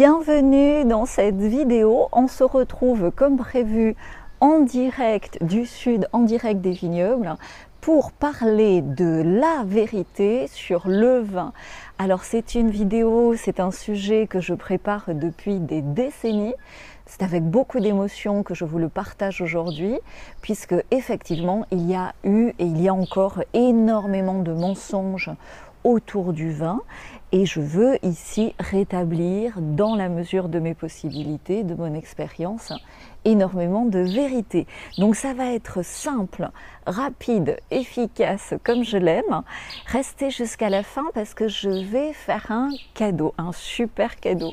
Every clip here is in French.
Bienvenue dans cette vidéo. On se retrouve comme prévu en direct du sud, en direct des vignobles, pour parler de la vérité sur le vin. Alors c'est une vidéo, c'est un sujet que je prépare depuis des décennies. C'est avec beaucoup d'émotion que je vous le partage aujourd'hui, puisque effectivement il y a eu et il y a encore énormément de mensonges autour du vin et je veux ici rétablir dans la mesure de mes possibilités, de mon expérience, énormément de vérité. Donc ça va être simple, rapide, efficace comme je l'aime. Restez jusqu'à la fin parce que je vais faire un cadeau, un super cadeau.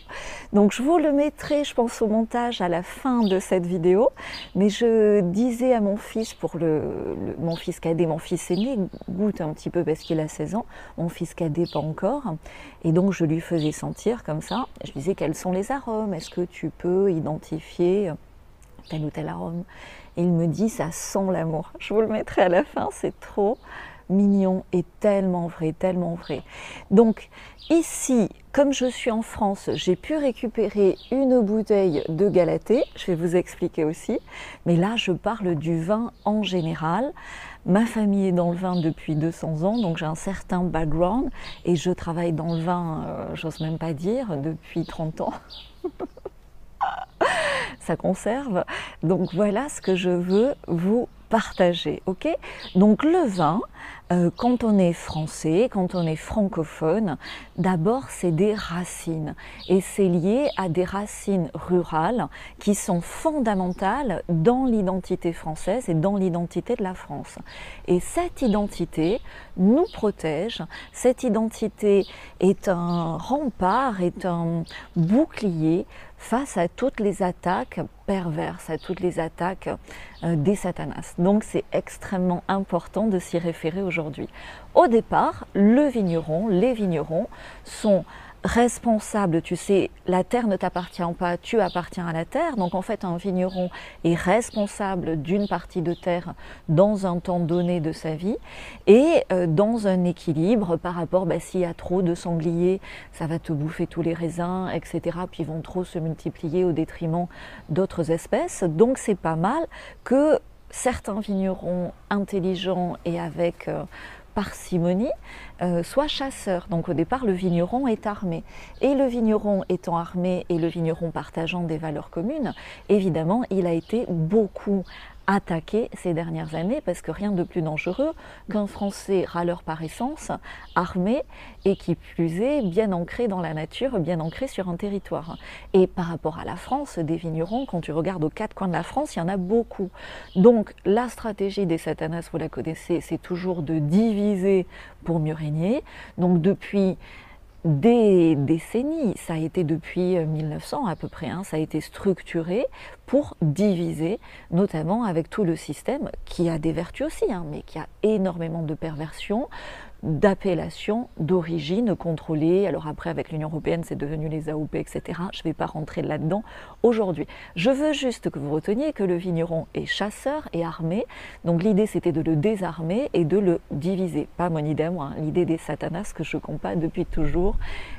Donc je vous le mettrai, je pense, au montage à la fin de cette vidéo. Mais je disais à mon fils, pour le, mon fils cadet, mon fils aîné, goûte un petit peu parce qu'il a 16 ans, mon fils cadet pas encore. Et donc je lui faisais sentir comme ça. Je disais quels sont les arômes, est-ce que tu peux identifier tel ou tel arôme. Et il me dit ça sent l'amour. Je vous le mettrai à la fin, c'est trop mignon et tellement vrai, tellement vrai. Donc ici, comme je suis en France, j'ai pu récupérer une bouteille de Galatée, je vais vous expliquer aussi, mais là je parle du vin en général. Ma famille est dans le vin depuis 200 ans, donc j'ai un certain background et je travaille dans le vin, euh, j'ose même pas dire, depuis 30 ans. ça conserve. Donc voilà ce que je veux vous partager. Ok? Donc le vin, euh, quand on est français, quand on est francophone, d'abord c'est des racines et c'est lié à des racines rurales qui sont fondamentales dans l'identité française et dans l'identité de la France. Et cette identité nous protège, cette identité est un rempart, est un bouclier face à toutes les attaques perverses, à toutes les attaques euh, des satanas. Donc c'est extrêmement important de s'y référer aujourd'hui. Au départ, le vigneron, les vignerons sont responsable, tu sais, la terre ne t'appartient pas, tu appartiens à la terre. Donc en fait, un vigneron est responsable d'une partie de terre dans un temps donné de sa vie et euh, dans un équilibre par rapport, bah, s'il y a trop de sangliers, ça va te bouffer tous les raisins, etc. Puis ils vont trop se multiplier au détriment d'autres espèces. Donc c'est pas mal que certains vignerons intelligents et avec euh, parcimonie, euh, soit chasseur. Donc au départ, le vigneron est armé. Et le vigneron étant armé et le vigneron partageant des valeurs communes, évidemment, il a été beaucoup attaqué ces dernières années parce que rien de plus dangereux qu'un Français râleur par essence, armé et qui plus est bien ancré dans la nature, bien ancré sur un territoire. Et par rapport à la France, des vignerons, quand tu regardes aux quatre coins de la France, il y en a beaucoup. Donc la stratégie des satanas, vous la connaissez, c'est toujours de diviser pour mieux régner. Donc depuis des décennies, ça a été depuis 1900 euh, à peu près, hein, ça a été structuré pour diviser, notamment avec tout le système qui a des vertus aussi, hein, mais qui a énormément de perversions, d'appellation d'origine contrôlée. Alors après, avec l'Union européenne, c'est devenu les AOP, etc. Je ne vais pas rentrer là-dedans aujourd'hui. Je veux juste que vous reteniez que le vigneron est chasseur et armé. Donc l'idée, c'était de le désarmer et de le diviser. Pas mon idée moi, hein. l'idée des satanas que je combats depuis toujours.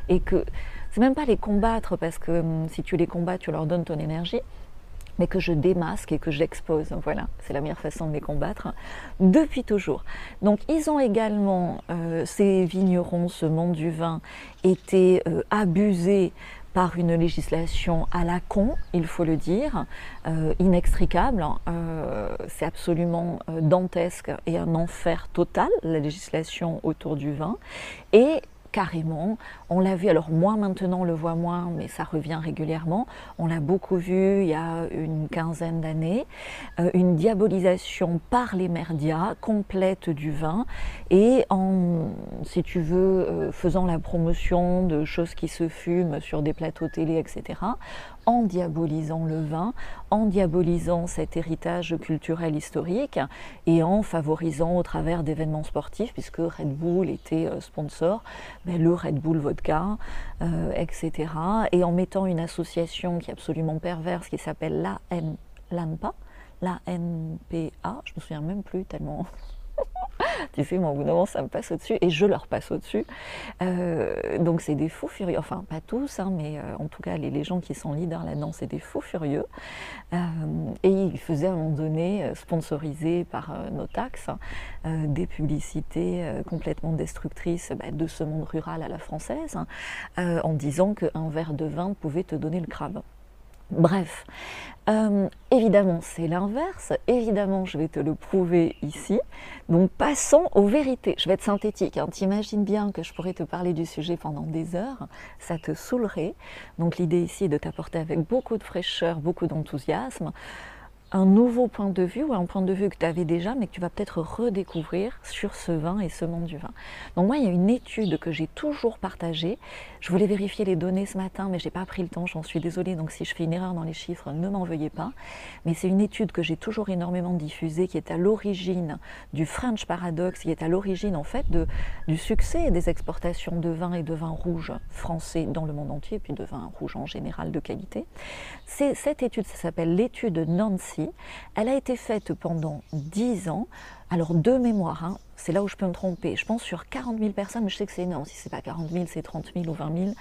Et que c'est même pas les combattre parce que hum, si tu les combats, tu leur donnes ton énergie mais que je démasque et que j'expose. Voilà, c'est la meilleure façon de les combattre depuis toujours. Donc ils ont également, euh, ces vignerons, ce monde du vin, été euh, abusés par une législation à la con, il faut le dire, euh, inextricable. c'est absolument dantesque et un enfer total, la législation autour du vin. Et carrément. On l'a vu, alors moi maintenant on le voit moins, mais ça revient régulièrement. On l'a beaucoup vu il y a une quinzaine d'années. Euh, une diabolisation par les médias complète du vin et en, si tu veux, euh, faisant la promotion de choses qui se fument sur des plateaux télé, etc en diabolisant le vin, en diabolisant cet héritage culturel historique et en favorisant au travers d'événements sportifs, puisque Red Bull était euh, sponsor, ben, le Red Bull Vodka, euh, etc. Et en mettant une association qui est absolument perverse, qui s'appelle l'ANPA, la NPA, je me souviens même plus tellement tu sais, moi, au bout d'un moment, ça me passe au-dessus et je leur passe au-dessus. Euh, donc, c'est des fous furieux. Enfin, pas tous, hein, mais euh, en tout cas, les, gens qui sont leaders là-dedans, c'est des fous furieux. Euh, et ils faisaient à un moment donné, sponsorisés par nos taxes, des publicités complètement destructrices bah, de ce monde rural à la française, hein, en disant qu'un verre de vin pouvait te donner le crabe. Bref, euh, évidemment c'est l'inverse, évidemment je vais te le prouver ici, donc passons aux vérités. Je vais être synthétique, hein. t'imagines bien que je pourrais te parler du sujet pendant des heures, ça te saoulerait, donc l'idée ici est de t'apporter avec beaucoup de fraîcheur, beaucoup d'enthousiasme, un nouveau point de vue ou un point de vue que tu avais déjà mais que tu vas peut-être redécouvrir sur ce vin et ce monde du vin. Donc moi il y a une étude que j'ai toujours partagée, je voulais vérifier les données ce matin mais j'ai pas pris le temps, j'en suis désolée donc si je fais une erreur dans les chiffres ne m'en veuillez pas, mais c'est une étude que j'ai toujours énormément diffusée qui est à l'origine du French Paradox, qui est à l'origine en fait de, du succès des exportations de vin et de vin rouge français dans le monde entier et puis de vin rouge en général de qualité. Cette étude, ça s'appelle l'étude Nancy elle a été faite pendant 10 ans. Alors, de mémoire, hein, c'est là où je peux me tromper. Je pense sur 40 000 personnes, mais je sais que c'est énorme. Si c'est pas 40 000, c'est 30 000 ou 20 000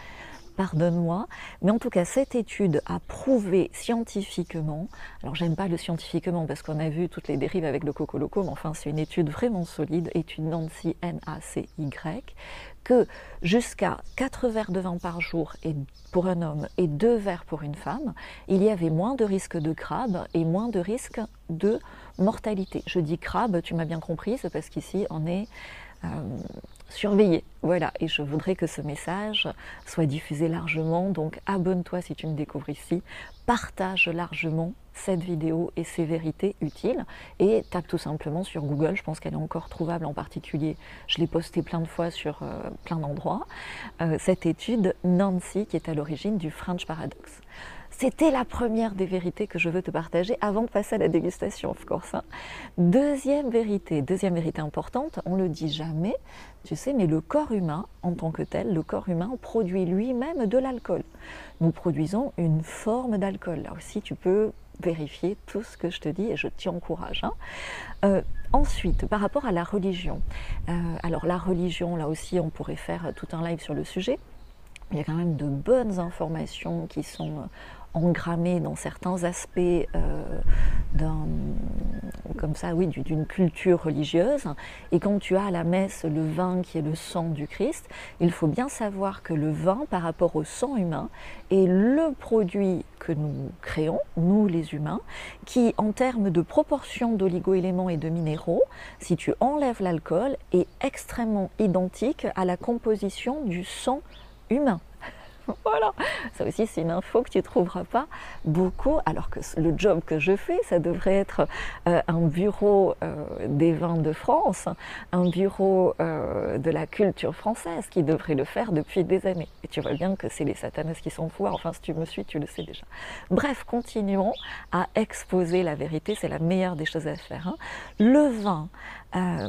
pardonne-moi, mais en tout cas cette étude a prouvé scientifiquement, alors j'aime pas le scientifiquement parce qu'on a vu toutes les dérives avec le coco loco, mais enfin c'est une étude vraiment solide, étude Nancy N-A-C-Y, que jusqu'à 4 verres de vin par jour et pour un homme et 2 verres pour une femme, il y avait moins de risque de crabe et moins de risque de mortalité. Je dis crabe, tu m'as bien compris, c'est parce qu'ici on est euh, surveiller. Voilà, et je voudrais que ce message soit diffusé largement. Donc abonne-toi si tu me découvres ici, partage largement cette vidéo et ses vérités utiles et tape tout simplement sur Google, je pense qu'elle est encore trouvable en particulier, je l'ai posté plein de fois sur euh, plein d'endroits, euh, cette étude Nancy qui est à l'origine du French Paradox. C'était la première des vérités que je veux te partager avant de passer à la dégustation, of course. Hein. Deuxième vérité, deuxième vérité importante, on le dit jamais, tu sais, mais le corps humain, en tant que tel, le corps humain produit lui-même de l'alcool. Nous produisons une forme d'alcool. Là aussi, tu peux vérifier tout ce que je te dis et je t'y encourage. Hein. Euh, ensuite, par rapport à la religion, euh, alors la religion, là aussi, on pourrait faire tout un live sur le sujet. Il y a quand même de bonnes informations qui sont engrammé dans certains aspects euh, comme ça, oui, d'une culture religieuse. Et quand tu as à la messe le vin qui est le sang du Christ, il faut bien savoir que le vin, par rapport au sang humain, est le produit que nous créons, nous les humains, qui, en termes de proportion d'oligo-éléments et de minéraux, si tu enlèves l'alcool, est extrêmement identique à la composition du sang humain. voilà, ça aussi c'est une info que tu trouveras pas beaucoup, alors que le job que je fais, ça devrait être euh, un bureau euh, des vins de France, un bureau euh, de la culture française qui devrait le faire depuis des années. Et tu vois bien que c'est les satanas qui sont au pouvoir, enfin si tu me suis, tu le sais déjà. Bref, continuons à exposer la vérité, c'est la meilleure des choses à faire. Hein. Le vin, euh,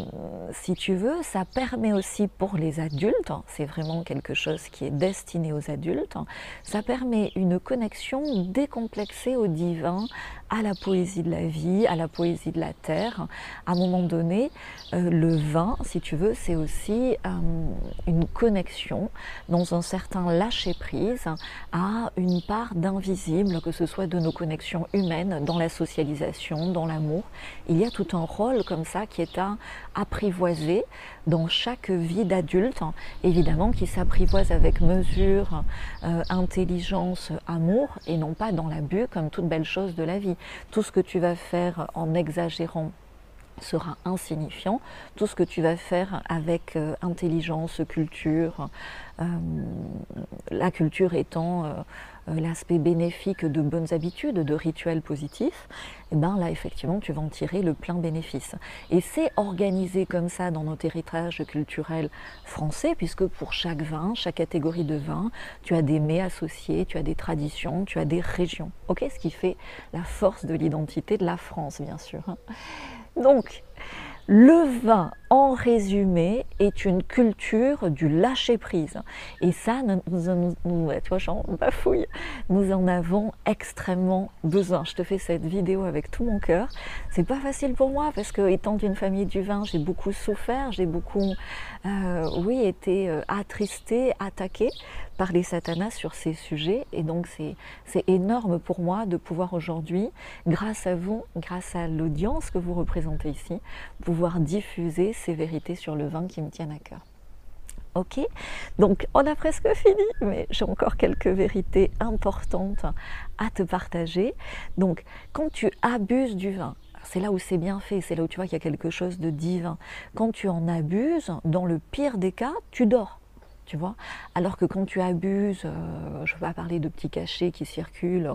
si tu veux, ça permet aussi pour les adultes, hein, c'est vraiment quelque chose qui est destiné aux adultes, hein, ça permet une connexion décomplexée au divin, à la poésie de la vie, à la poésie de la terre. À un moment donné, euh, le vin, si tu veux, c'est aussi euh, une connexion dans un certain lâcher-prise à une part d'invisible, que ce soit de nos connexions humaines, dans la socialisation, dans l'amour. Il y a tout un rôle comme ça qui est à apprivoiser dans chaque vie d'adulte, évidemment qui s'apprivoise avec mesure, euh, intelligence, amour, et non pas dans l'abus comme toute belle chose de la vie. Tout ce que tu vas faire en exagérant sera insignifiant. Tout ce que tu vas faire avec euh, intelligence, culture, euh, la culture étant euh, l'aspect bénéfique de bonnes habitudes, de rituels positifs, et eh ben là effectivement tu vas en tirer le plein bénéfice. Et c'est organisé comme ça dans notre héritage culturel français, puisque pour chaque vin, chaque catégorie de vin, tu as des mets associés, tu as des traditions, tu as des régions. Ok, ce qui fait la force de l'identité de la France, bien sûr. Donc, le vin en résumé, est une culture du lâcher-prise. Et ça, nous, nous, tu vois, j'en bafouille, nous en avons extrêmement besoin. Je te fais cette vidéo avec tout mon cœur. C'est pas facile pour moi parce que, étant d'une famille du vin, j'ai beaucoup souffert, j'ai beaucoup, euh, oui, été euh, attristé, attaqué par les satanas sur ces sujets. Et donc, c'est énorme pour moi de pouvoir aujourd'hui, grâce à vous, grâce à l'audience que vous représentez ici, pouvoir diffuser ces vérités sur le vin qui me tiennent à cœur. Ok Donc on a presque fini, mais j'ai encore quelques vérités importantes à te partager. Donc quand tu abuses du vin, c'est là où c'est bien fait, c'est là où tu vois qu'il y a quelque chose de divin. Quand tu en abuses, dans le pire des cas, tu dors Alors que quand tu abuses, euh, je ne vais pas parler de petits cachets qui circulent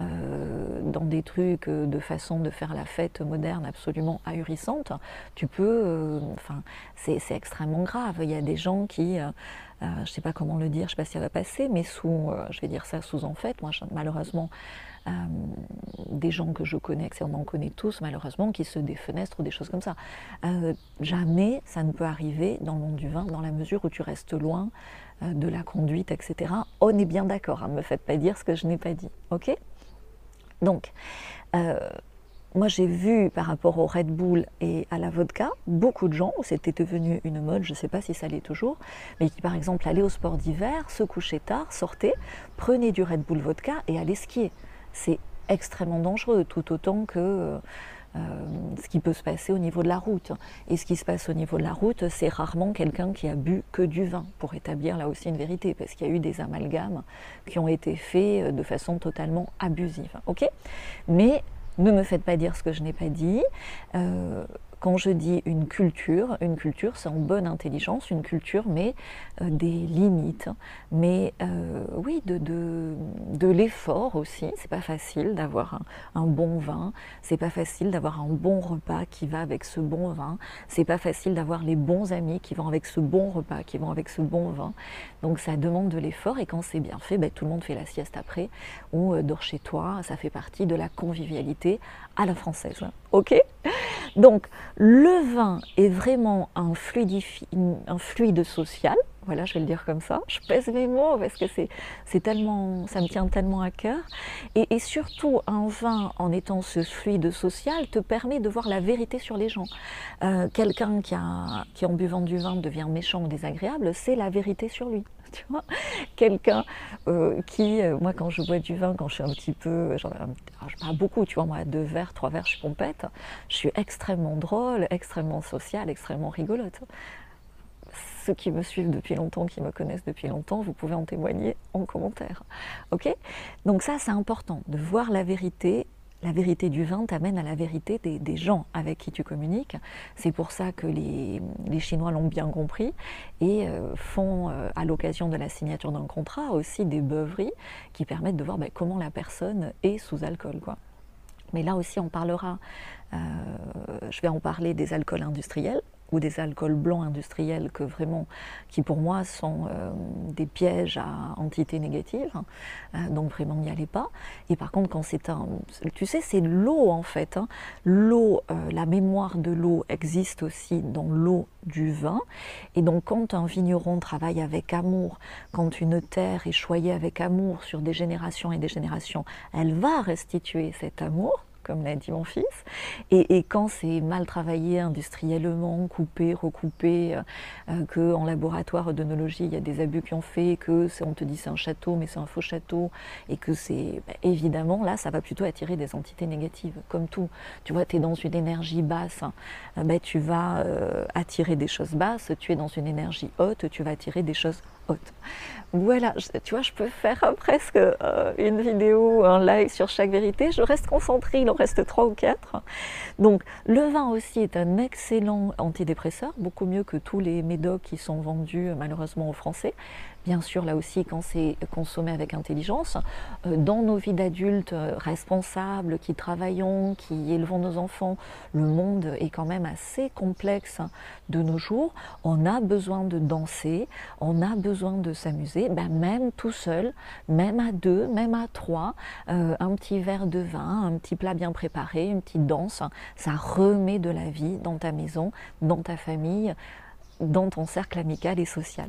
euh, dans des trucs euh, de façon de faire la fête moderne absolument ahurissante, tu peux, enfin, c'est extrêmement grave. Il y a des gens qui, je ne sais pas comment le dire, je ne sais pas si ça va passer, mais sous, je vais dire ça sous en fait, moi malheureusement, euh, des gens que je connais, que on en connaît tous malheureusement, qui se défenestrent ou des choses comme ça. Euh, jamais ça ne peut arriver dans le monde du vin, dans la mesure où tu restes loin euh, de la conduite, etc. On est bien d'accord, ne hein, me faites pas dire ce que je n'ai pas dit, ok? Donc, moi j'ai vu par rapport au Red Bull et à la vodka, beaucoup de gens où c'était devenu une mode, je ne sais pas si ça l'est toujours, mais qui par exemple allaient au sport d'hiver, se couchaient tard, sortaient, prenaient du Red Bull vodka et allaient skier c'est extrêmement dangereux, tout autant que euh, ce qui peut se passer au niveau de la route. Et ce qui se passe au niveau de la route, c'est rarement quelqu'un qui a bu que du vin, pour établir là aussi une vérité, parce qu'il y a eu des amalgames qui ont été faits euh, de façon totalement abusive. Ok? Mais ne me faites pas dire ce que je n'ai pas dit. Euh, quand je dis une culture, une culture, c'est en bonne intelligence, une culture, mais euh, des limites, mais euh, oui, de, de, l'effort aussi. C'est pas facile d'avoir un, bon vin, c'est pas facile d'avoir un bon repas qui va avec ce bon vin, c'est pas facile d'avoir les bons amis qui vont avec ce bon repas, qui vont avec ce bon vin. Donc ça demande de l'effort et quand c'est bien fait, ben, tout le monde fait la sieste après ou euh, dort chez toi. Ça fait partie de la convivialité à la française. Ok? Donc le vin est vraiment un, fluide social. Voilà, je vais le dire comme ça. Je pèse mes mots parce que c'est tellement, ça me tient tellement à cœur. Et, surtout, un vin, en étant ce fluide social, te permet de voir la vérité sur les gens. Euh, quelqu'un qui, qui, en buvant du vin, devient méchant ou désagréable, c'est la vérité sur lui. Quelqu'un euh, qui, euh, moi, quand je bois du vin, quand je suis un petit peu, genre, je pas beaucoup, tu vois, moi, deux verres, trois verres, je suis pompette. Je suis extrêmement drôle, extrêmement sociale, extrêmement rigolote ceux qui me suivent depuis longtemps, qui me connaissent depuis longtemps, vous pouvez en témoigner en commentaire. Ok? Donc ça, c'est important de voir la vérité. La vérité du vin t'amène à la vérité des, gens avec qui tu communiques. C'est pour ça que les, Chinois l'ont bien compris et euh, font, euh, à l'occasion de la signature d'un contrat, aussi des beuveries qui permettent de voir ben, comment la personne est sous alcool. Mais là aussi, on parlera, euh, je vais en parler des alcools industriels ou des alcools blancs industriels que vraiment, qui pour moi sont euh, des pièges à entités négatives. Hein. Euh, donc vraiment n'y allez pas. Et par contre, quand c'est un, tu sais, c'est l'eau en fait. Hein. L'eau, euh, la mémoire de l'eau existe aussi dans l'eau du vin. Et donc quand un vigneron travaille avec amour, quand une terre est choyée avec amour sur des générations et des générations, elle va restituer cet amour comme l'a dit mon fils. Et, quand c'est mal travaillé industriellement, coupé, recoupé, euh, euh, que en laboratoire d'onologie il y a des abus qui ont fait, que on te dit c'est un château mais c'est un faux château, et que c'est bah, évidemment là ça va plutôt attirer des entités négatives, comme tout. Tu vois, tu es dans une énergie basse, hein. euh, bah, tu vas attirer des choses basses, tu es dans une énergie haute, tu vas attirer des choses hautes. Voilà, tu vois, je peux faire presque euh, une vidéo, un live sur chaque vérité. Je reste concentrée, reste trois ou quatre. Donc, le vin aussi est un excellent antidépresseur, beaucoup mieux que tous les médocs qui sont vendus malheureusement aux Français. Bien sûr là aussi quand c'est consommé avec intelligence. Euh, dans nos vies d'adultes euh, responsables, qui travaillons, qui élevons nos enfants, le monde est quand même assez complexe de nos jours. On a besoin de danser, on a besoin de s'amuser, ben même tout seul, même à deux, même à trois, euh, un petit verre de vin, un petit plat bien préparé, une petite danse, ça remet de la vie dans ta maison, dans ta famille dans ton cercle amical et social.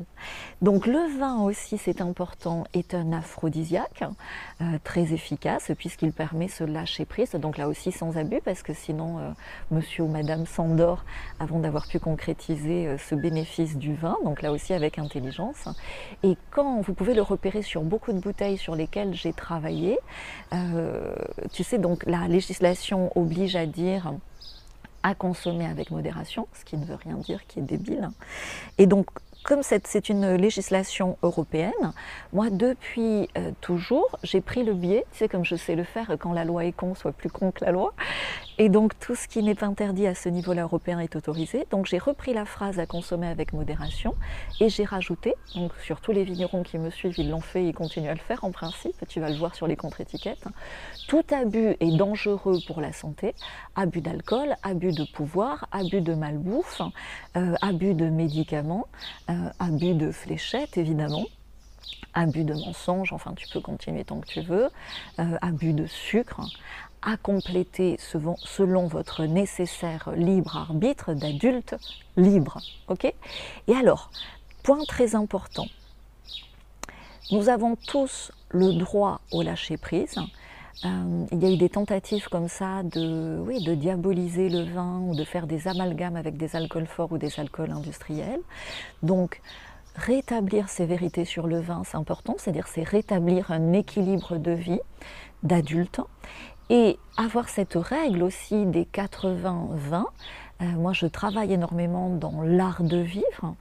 Donc le vin aussi, c'est important, est un aphrodisiaque euh, très efficace puisqu'il permet ce lâcher prise. Donc là aussi sans abus parce que sinon euh, monsieur ou madame s'endort avant d'avoir pu concrétiser euh, ce bénéfice du vin. Donc là aussi avec intelligence. Et quand vous pouvez le repérer sur beaucoup de bouteilles sur lesquelles j'ai travaillé, tu sais donc la législation oblige à dire à consommer avec modération, ce qui ne veut rien dire qui est débile. Et donc comme c'est une législation européenne, moi depuis euh, toujours, j'ai pris le biais, c'est comme je sais le faire quand la loi est con, soit plus con que la loi, et donc tout ce qui n'est pas interdit à ce niveau-là européen est autorisé. Donc j'ai repris la phrase à consommer avec modération et j'ai rajouté, donc sur tous les vignerons qui me suivent, ils l'ont fait, ils continuent à le faire en principe, tu vas le voir sur les contre-étiquettes, tout abus est dangereux pour la santé, abus d'alcool, abus de pouvoir, abus de malbouffe, euh, abus de médicaments, abus de fléchettes évidemment, abus de mensonges, enfin tu peux continuer tant que tu veux, euh, abus de sucre, à compléter selon votre nécessaire libre arbitre d'adulte libre. Et alors, point très important, nous avons tous le droit au lâcher prise. Euh, il y a eu des tentatives comme ça de, oui, de diaboliser le vin ou de faire des amalgames avec des alcools forts ou des alcools industriels. Donc, rétablir ces vérités sur le vin, c'est important, c'est-à-dire c'est rétablir un équilibre de vie d'adulte et avoir cette règle aussi des 80-20. Euh, moi, je travaille énormément dans l'art de vivre.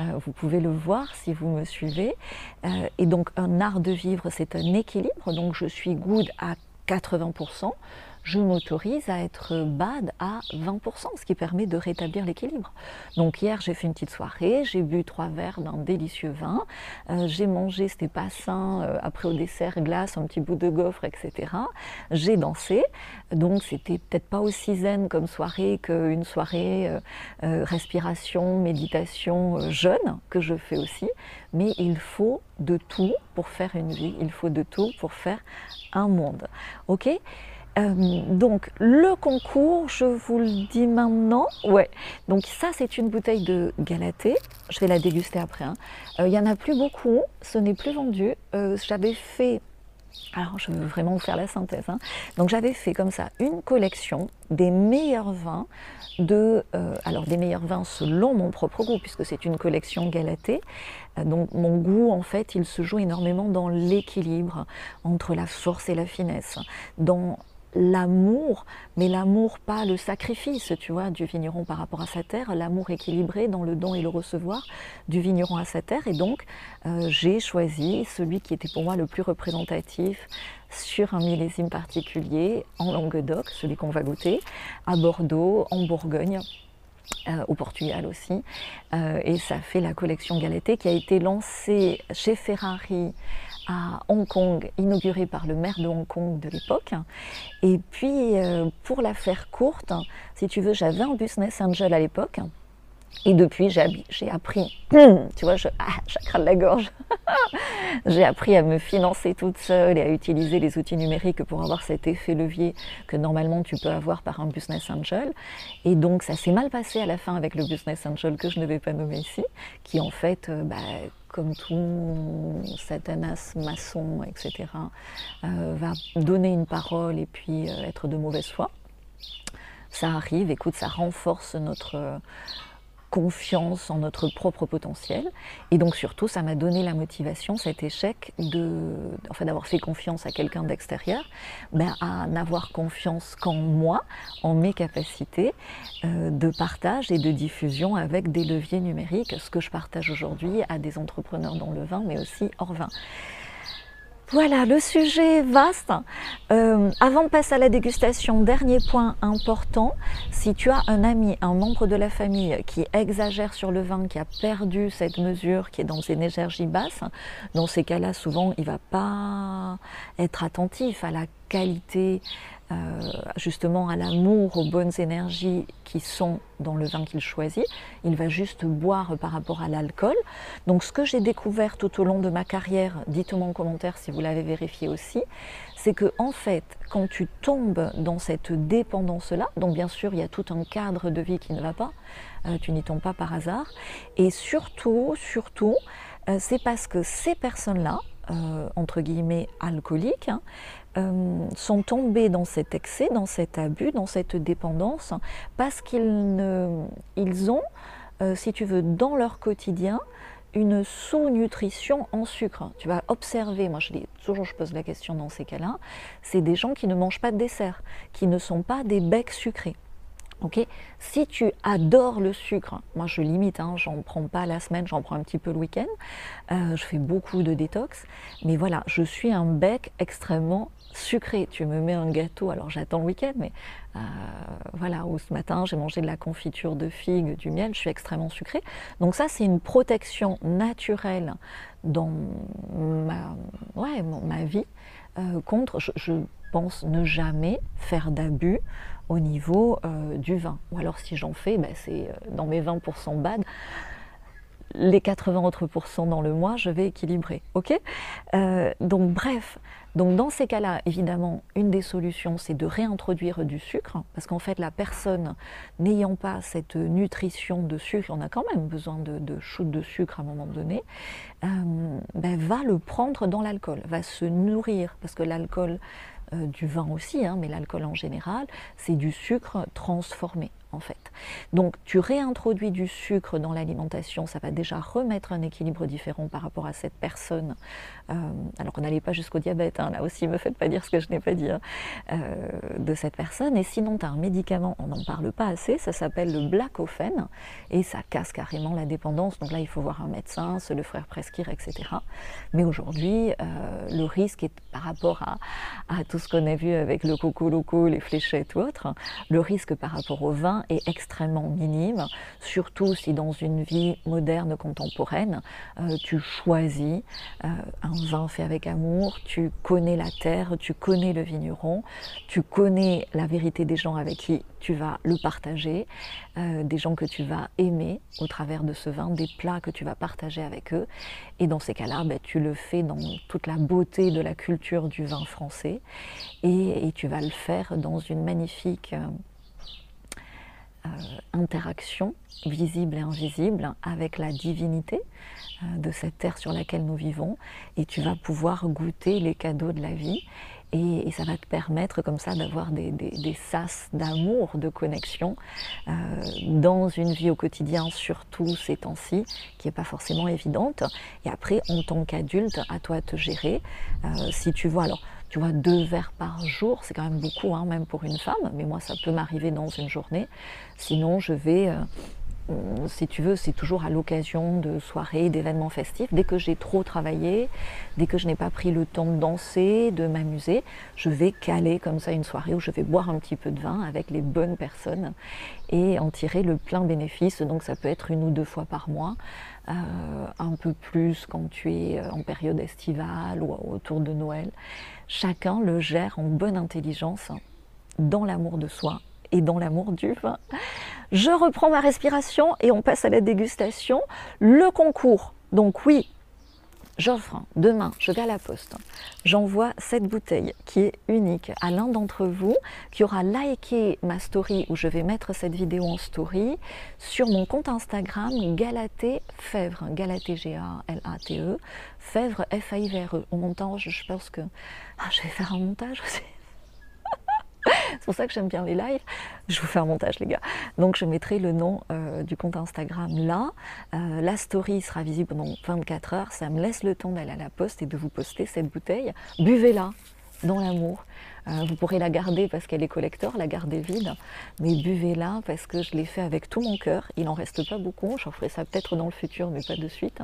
Euh, vous pouvez le voir si vous me suivez. et donc, un art de vivre, c'est un équilibre. Donc, je suis good à 80%, je m'autorise à être bad à 20%, ce qui permet de rétablir l'équilibre. Donc hier, j'ai fait une petite soirée, j'ai bu trois verres d'un délicieux vin, euh, j'ai mangé, c'était pas sain, euh, après au dessert, glace, un petit bout de gaufre, etc. J'ai dansé, donc c'était peut-être pas aussi zen comme soirée qu'une soirée euh, respiration, méditation jeune, que je fais aussi, mais il faut de tout pour faire une vie, il faut de tout pour faire un monde. Ok? Euh, donc le concours, je vous le dis maintenant, ouais. Donc ça c'est une bouteille de Galatée, je vais la déguster après. Hein. Euh, il n'y en a plus beaucoup, ce n'est plus vendu. Euh, j'avais fait, alors je veux vraiment vous faire la synthèse. Hein. Donc j'avais fait comme ça une collection des meilleurs vins de, alors des meilleurs vins selon mon propre goût puisque c'est une collection Galatée. Donc mon goût en fait il se joue énormément dans l'équilibre entre la force et la finesse, dans l'amour, mais l'amour pas le sacrifice, tu vois, du vigneron par rapport à sa terre, l'amour équilibré dans le don et le recevoir du vigneron à sa terre. Et donc, euh, j'ai choisi celui qui était pour moi le plus représentatif sur un millésime particulier en Languedoc, celui qu'on va goûter, à Bordeaux, en Bourgogne. Euh, au Portugal aussi, euh, et ça fait la collection Galetté qui a été lancée chez Ferrari à Hong Kong, inauguré par le maire de Hong Kong de l'époque. Et puis, euh, pour la faire courte, si tu veux, j'avais un business angel à l'époque. Et depuis, j'ai appris, tu vois, je, ah, la gorge. j'ai appris à me financer toute seule et à utiliser les outils numériques pour avoir cet effet levier que normalement tu peux avoir par un business angel. Et donc, ça s'est mal passé à la fin avec le business angel que je ne vais pas nommer ici, qui en fait, euh, bah, comme tout satanas, maçon, etc., euh, va donner une parole et puis euh, être de mauvaise foi. Ça arrive, écoute, ça renforce notre, confiance en notre propre potentiel. Et donc surtout, ça m'a donné la motivation, cet échec, de, d'avoir fait confiance à quelqu'un d'extérieur, ben, à n'avoir confiance qu'en moi, en mes capacités euh, de partage et de diffusion avec des leviers numériques, ce que je partage aujourd'hui à des entrepreneurs dans le vin, mais aussi hors vin. Voilà, le sujet vaste. Euh, avant de passer à la dégustation, dernier point important, si tu as un ami, un membre de la famille qui exagère sur le vin, qui a perdu cette mesure, qui est dans une énergie basse, dans ces cas-là, souvent, il ne va pas être attentif à la qualité euh, justement à l'amour, aux bonnes énergies qui sont dans le vin qu'il choisit. Il va juste boire par rapport à l'alcool. Donc ce que j'ai découvert tout au long de ma carrière, dites-moi en commentaire si vous l'avez vérifié aussi, c'est que en fait, quand tu tombes dans cette dépendance-là, donc bien sûr il y a tout un cadre de vie qui ne va pas, euh, tu n'y tombes pas par hasard, et surtout, surtout, euh, c'est parce que ces personnes-là, entre guillemets alcooliques, hein, euh, sont tombés dans cet excès, dans cet abus, dans cette dépendance, parce qu'ils ils ont, euh, si tu veux, dans leur quotidien, une sous-nutrition en sucre. Tu vas observer, moi je toujours, je pose la question dans ces cas-là, c'est des gens qui ne mangent pas de dessert, qui ne sont pas des becs sucrés. Ok, si tu adores le sucre, moi je limite, hein, j'en prends pas la semaine, j'en prends un petit peu le week-end. Euh, je fais beaucoup de détox, mais voilà, je suis un bec extrêmement sucré. Tu me mets un gâteau, alors j'attends le week-end, mais euh, voilà, ou ce matin j'ai mangé de la confiture de figues, du miel, je suis extrêmement sucré. Donc ça, c'est une protection naturelle dans ma, ouais, ma vie euh, contre, je, pense ne jamais faire d'abus au niveau euh, du vin. Ou alors si j'en fais, ben, c'est dans mes 20% bad les 80 autres pourcents dans le mois, je vais équilibrer. Ok? Donc bref, donc dans ces cas-là, évidemment, une des solutions, c'est de réintroduire du sucre, parce qu'en fait, la personne n'ayant pas cette nutrition de sucre, on a quand même besoin de, de de sucre à un moment donné, euh, ben, va le prendre dans l'alcool, va se nourrir, parce que l'alcool, euh, du vin aussi, hein, mais l'alcool en général, c'est du sucre transformé en fait. Donc tu réintroduis du sucre dans l'alimentation, ça va déjà remettre un équilibre différent par rapport à cette personne. Euh, alors qu'on n'allait pas jusqu'au diabète, hein, là aussi, me faites pas dire ce que je n'ai pas dit hein, euh, de cette personne. Et sinon, tu as un médicament, on n'en parle pas assez, ça s'appelle le Blacophène, et ça casse carrément la dépendance. Donc là, il faut voir un médecin, se le faire prescrire, etc. Mais aujourd'hui, le risque est par rapport à, à tout ce qu'on a vu avec le coco loco, les fléchettes ou autres, le risque par rapport au vin est extrêmement minime, surtout si dans une vie moderne, contemporaine, euh, tu choisis euh, un vin fait avec amour, tu connais la terre, tu connais le vigneron, tu connais la vérité des gens avec qui tu vas le partager, euh, des gens que tu vas aimer au travers de ce vin, des plats que tu vas partager avec eux. Et dans ces cas-là, ben, tu le fais dans toute la beauté de la culture du vin français et, tu vas le faire dans une magnifique euh, euh, interaction visible et invisible avec la divinité de cette terre sur laquelle nous vivons et tu vas pouvoir goûter les cadeaux de la vie et, ça va te permettre comme ça d'avoir des, sas d'amour, de connexion euh, dans une vie au quotidien, surtout ces temps-ci, qui n'est pas forcément évidente. Et après, en tant qu'adulte, à toi de te gérer. Euh, si tu vois, alors tu vois, deux verres par jour, c'est quand même beaucoup, hein, même pour une femme, mais moi ça peut m'arriver dans une journée. Sinon, je vais euh, euh, si tu veux, c'est toujours à l'occasion de soirées, d'événements festifs. Dès que j'ai trop travaillé, dès que je n'ai pas pris le temps de danser, de m'amuser, je vais caler comme ça une soirée où je vais boire un petit peu de vin avec les bonnes personnes et en tirer le plein bénéfice. Donc ça peut être une ou deux fois par mois, euh, un peu plus quand tu es euh, en période estivale ou autour de Noël. Chacun le gère en bonne intelligence, dans l'amour de soi et dans l'amour du vin. Je reprends ma respiration et on passe à la dégustation. Le concours, donc oui, j'offre demain, je vais à la poste, j'envoie cette bouteille qui est unique à l'un d'entre vous qui aura liké ma story où je vais mettre cette vidéo en story sur mon compte Instagram Galaté Fèvre, Galaté G-A-L-A-T-E, Fèvre F-A-I-V-R-E. Au montage, je pense que ah, je vais faire un montage aussi c'est pour ça que j'aime bien les lives. Je vous fais un montage, les gars. Donc, je mettrai le nom euh, du compte Instagram là. Euh, la story sera visible pendant 24 heures. Ça me laisse le temps d'aller à la poste et de vous poster cette bouteille. Buvez-la dans l'amour. Euh, vous pourrez la garder parce qu'elle est collector, la garder vide, mais buvez-la parce que je l'ai fait avec tout mon cœur. Il n'en reste pas beaucoup, j'en ferai ça peut-être dans le futur, mais pas de suite.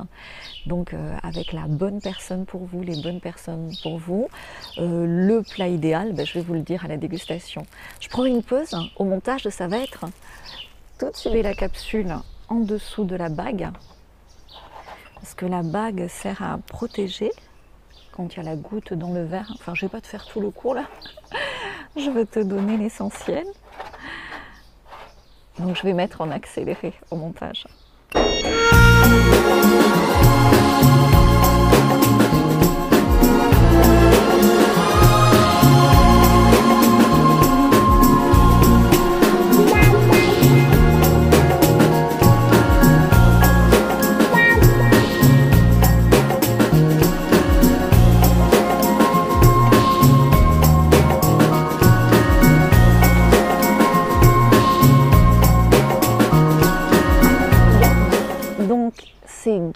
Donc euh, avec la bonne personne pour vous, les bonnes personnes pour vous, euh, le plat idéal, ben, je vais vous le dire à la dégustation. Je prends une pause, au montage ça va être tout de suite la capsule en dessous de la bague parce que la bague sert à protéger quand il y a la goutte dans le verre. Enfin, je ne vais pas te faire tout le cours là. je vais te donner l'essentiel. Donc je vais mettre en accéléré au montage.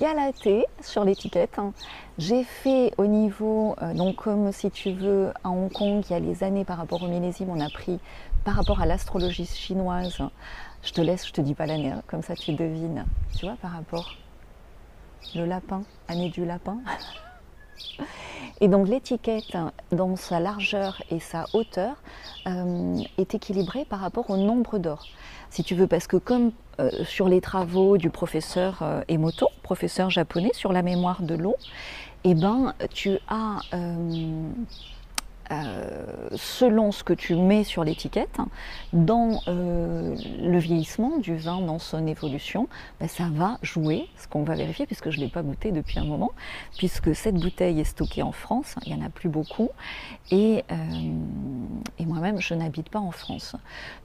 Galaté sur l'étiquette. Hein. J'ai fait au niveau, euh, donc comme si tu veux, à Hong Kong, il y a les années par rapport au millésime, on a pris par rapport à l'astrologie chinoise. Je te laisse, je te dis pas l'année, hein, comme ça tu devines. Tu vois, par rapport le lapin, année du lapin. Et donc l'étiquette, dans sa largeur et sa hauteur, euh, est équilibrée par rapport au nombre d'or. Si tu veux, parce que comme euh, sur les travaux du professeur euh, Emoto, professeur japonais, sur la mémoire de l'eau, eh ben, tu as selon ce que tu mets sur l'étiquette, dans euh, le vieillissement du vin, dans son évolution, ben, ça va jouer, ce qu'on va vérifier, puisque je ne l'ai pas goûté depuis un moment, puisque cette bouteille est stockée en France, il n'y en a plus beaucoup, et, euh, et moi-même, je n'habite pas en France.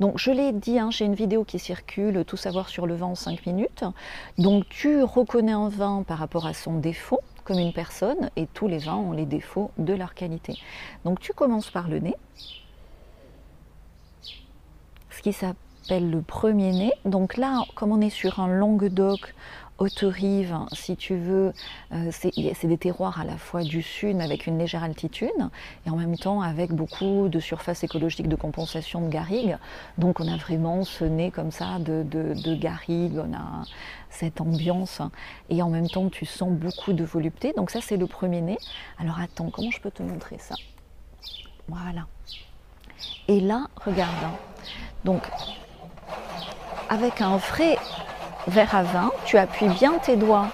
Donc, je l'ai dit, hein, j'ai une vidéo qui circule, Tout savoir sur le vin en 5 minutes. Donc, tu reconnais un vin par rapport à son défaut, comme une personne et tous les vins ont les défauts de leur qualité. Donc tu commences par le nez, ce qui s'appelle le premier nez. Donc là, comme on est sur un Languedoc, Haute-Rive, si tu veux, euh, c'est des terroirs à la fois du sud avec une légère altitude et en même temps avec beaucoup de surface écologique de compensation de garrigues. Donc on a vraiment ce nez comme ça de, de, garrigues, on a cette ambiance et en même temps tu sens beaucoup de volupté. Donc ça c'est le premier nez. Alors attends, comment je peux te montrer ça? Voilà. Et là, regarde. Donc avec un vrai verre à vin, tu appuies bien tes doigts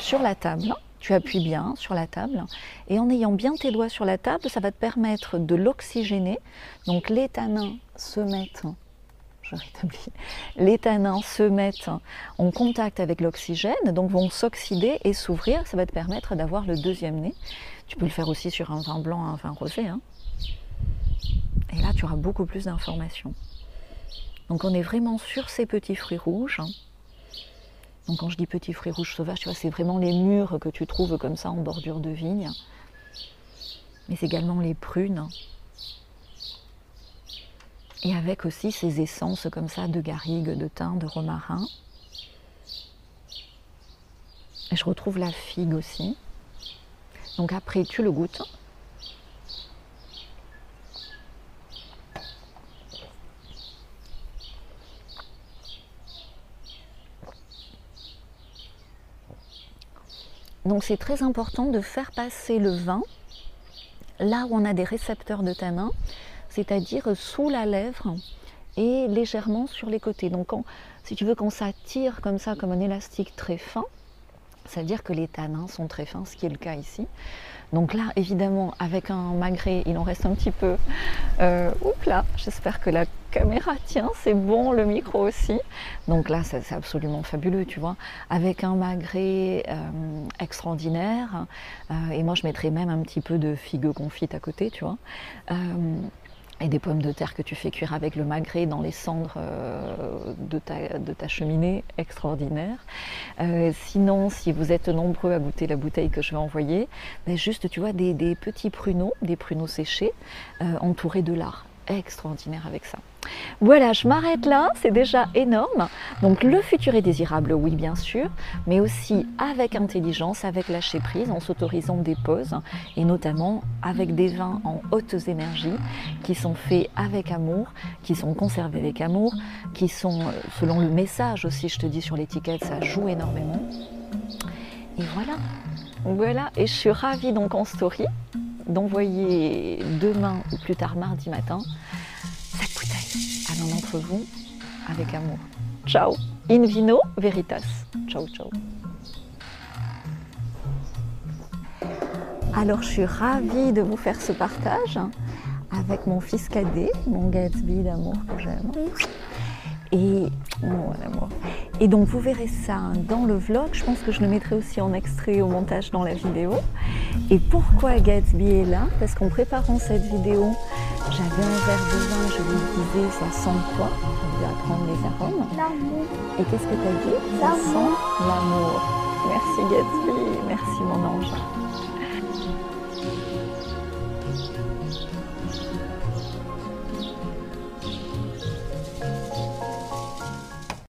sur la table, tu appuies bien sur la table, et en ayant bien tes doigts sur la table, ça va te permettre de l'oxygéner. Donc les tanins se mettent, je rétablis, les tanins se mettent en contact avec l'oxygène, donc vont s'oxyder et s'ouvrir, ça va te permettre d'avoir le deuxième nez. Tu peux le faire aussi sur un vin blanc, un vin rosé. Hein. Et là, tu auras beaucoup plus d'informations. Donc on est vraiment sur ces petits fruits rouges. Donc quand je dis petits fruits rouges sauvages, tu vois, c'est vraiment les mûres que tu trouves comme ça en bordure de vigne. Mais également les prunes. Et avec aussi ces essences comme ça de garrigue, de thym, de romarin. Et je retrouve la figue aussi. Donc après, tu le goûtes. Donc c'est très important de faire passer le vin là où on a des récepteurs de tanin, c'est-à-dire sous la lèvre et légèrement sur les côtés. Donc si tu veux qu'on s'attire comme ça, comme un élastique très fin, ça veut dire que les tanins sont très fins, ce qui est le cas ici. Donc là, évidemment, avec un magret, il en reste un petit peu. Euh, oups là, j'espère que la caméra tient, c'est bon, le micro aussi. Donc là, c'est absolument fabuleux, tu vois. Avec un magret euh, extraordinaire. Euh, et moi, je mettrais même un petit peu de figues confites à côté, tu vois et des pommes de terre que tu fais cuire avec le magret dans les cendres euh, de, ta, cheminée, extraordinaire. Euh, sinon, si vous êtes nombreux à goûter la bouteille que je vais envoyer, ben juste, tu vois, des, petits pruneaux, des pruneaux séchés, euh, entourés de lard. Extraordinaire avec ça. Voilà, je m'arrête là, c'est déjà énorme. Donc le futur est désirable, oui bien sûr, mais aussi avec intelligence, avec lâcher prise, en s'autorisant des pauses, et notamment avec des vins en hautes énergies, qui sont faits avec amour, qui sont conservés avec amour, qui sont, euh, selon le message aussi, je te dis sur l'étiquette, ça joue énormément. Et voilà, voilà, et je suis ravie donc en story d'envoyer demain ou plus tard mardi matin cette bouteille à l'un d'entre vous avec amour. Ciao, in vino veritas. Ciao, ciao. Alors je suis ravie de vous faire ce partage avec mon fils cadet, mon Gatsby d'amour que j'aime. Et, oh, et donc vous verrez ça dans le vlog. Je pense que je le mettrai aussi en extrait au montage dans la vidéo. Et pourquoi Gatsby est là? Parce qu'en préparant cette vidéo, j'avais un verre de vin, je vous disais, ça sent quoi? Je vais apprendre les arômes. L'amour. Et qu'est-ce que tu as dit Ça sent l'amour. Merci Gatsby, merci mon ange.